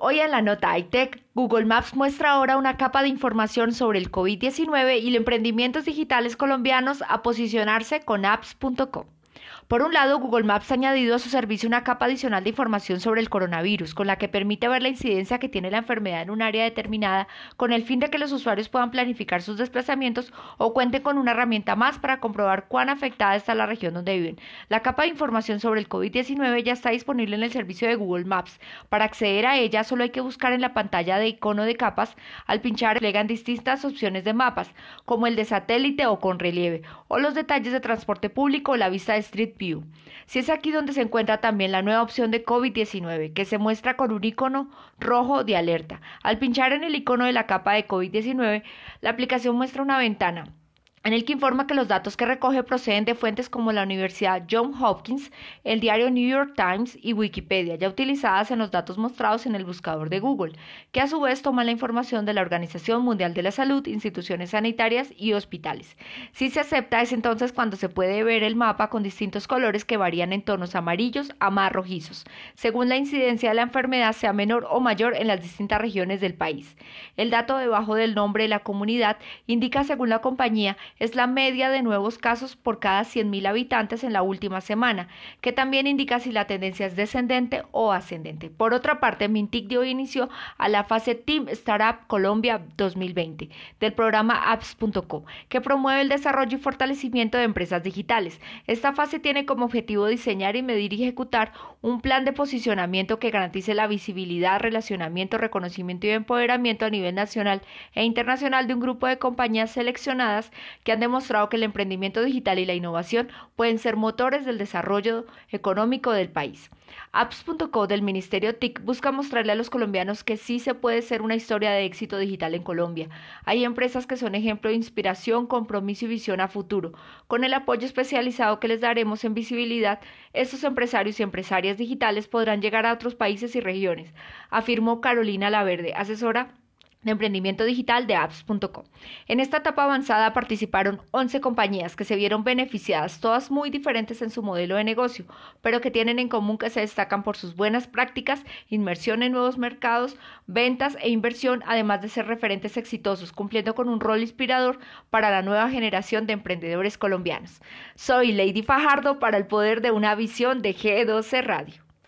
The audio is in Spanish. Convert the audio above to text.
Hoy en la nota iTech, Google Maps muestra ahora una capa de información sobre el COVID-19 y los emprendimientos digitales colombianos a posicionarse con apps.com. Por un lado, Google Maps ha añadido a su servicio una capa adicional de información sobre el coronavirus, con la que permite ver la incidencia que tiene la enfermedad en un área determinada, con el fin de que los usuarios puedan planificar sus desplazamientos o cuenten con una herramienta más para comprobar cuán afectada está la región donde viven. La capa de información sobre el COVID-19 ya está disponible en el servicio de Google Maps. Para acceder a ella, solo hay que buscar en la pantalla de icono de capas. Al pinchar, plegan distintas opciones de mapas, como el de satélite o con relieve, o los detalles de transporte público o la vista de Street Si es aquí donde se encuentra también la nueva opción de COVID-19, que se muestra con un icono rojo de alerta. Al pinchar en el icono de la capa de COVID-19, la aplicación muestra una ventana en el que informa que los datos que recoge proceden de fuentes como la Universidad Johns Hopkins, el diario New York Times y Wikipedia, ya utilizadas en los datos mostrados en el buscador de Google, que a su vez toma la información de la Organización Mundial de la Salud, instituciones sanitarias y hospitales. Si se acepta es entonces cuando se puede ver el mapa con distintos colores que varían en tonos amarillos a más rojizos, según la incidencia de la enfermedad sea menor o mayor en las distintas regiones del país. El dato debajo del nombre de la comunidad indica según la compañía es la media de nuevos casos por cada 100.000 habitantes en la última semana, que también indica si la tendencia es descendente o ascendente. Por otra parte, Mintic dio inicio a la fase Team Startup Colombia 2020 del programa apps.co, que promueve el desarrollo y fortalecimiento de empresas digitales. Esta fase tiene como objetivo diseñar y medir y ejecutar un plan de posicionamiento que garantice la visibilidad, relacionamiento, reconocimiento y empoderamiento a nivel nacional e internacional de un grupo de compañías seleccionadas que han demostrado que el emprendimiento digital y la innovación pueden ser motores del desarrollo económico del país. Apps.co del Ministerio TIC busca mostrarle a los colombianos que sí se puede ser una historia de éxito digital en Colombia. Hay empresas que son ejemplo de inspiración, compromiso y visión a futuro. Con el apoyo especializado que les daremos en visibilidad, estos empresarios y empresarias digitales podrán llegar a otros países y regiones, afirmó Carolina Laverde, asesora de emprendimiento digital de apps.com. En esta etapa avanzada participaron 11 compañías que se vieron beneficiadas, todas muy diferentes en su modelo de negocio, pero que tienen en común que se destacan por sus buenas prácticas, inmersión en nuevos mercados, ventas e inversión, además de ser referentes exitosos, cumpliendo con un rol inspirador para la nueva generación de emprendedores colombianos. Soy Lady Fajardo para el poder de una visión de G12 Radio.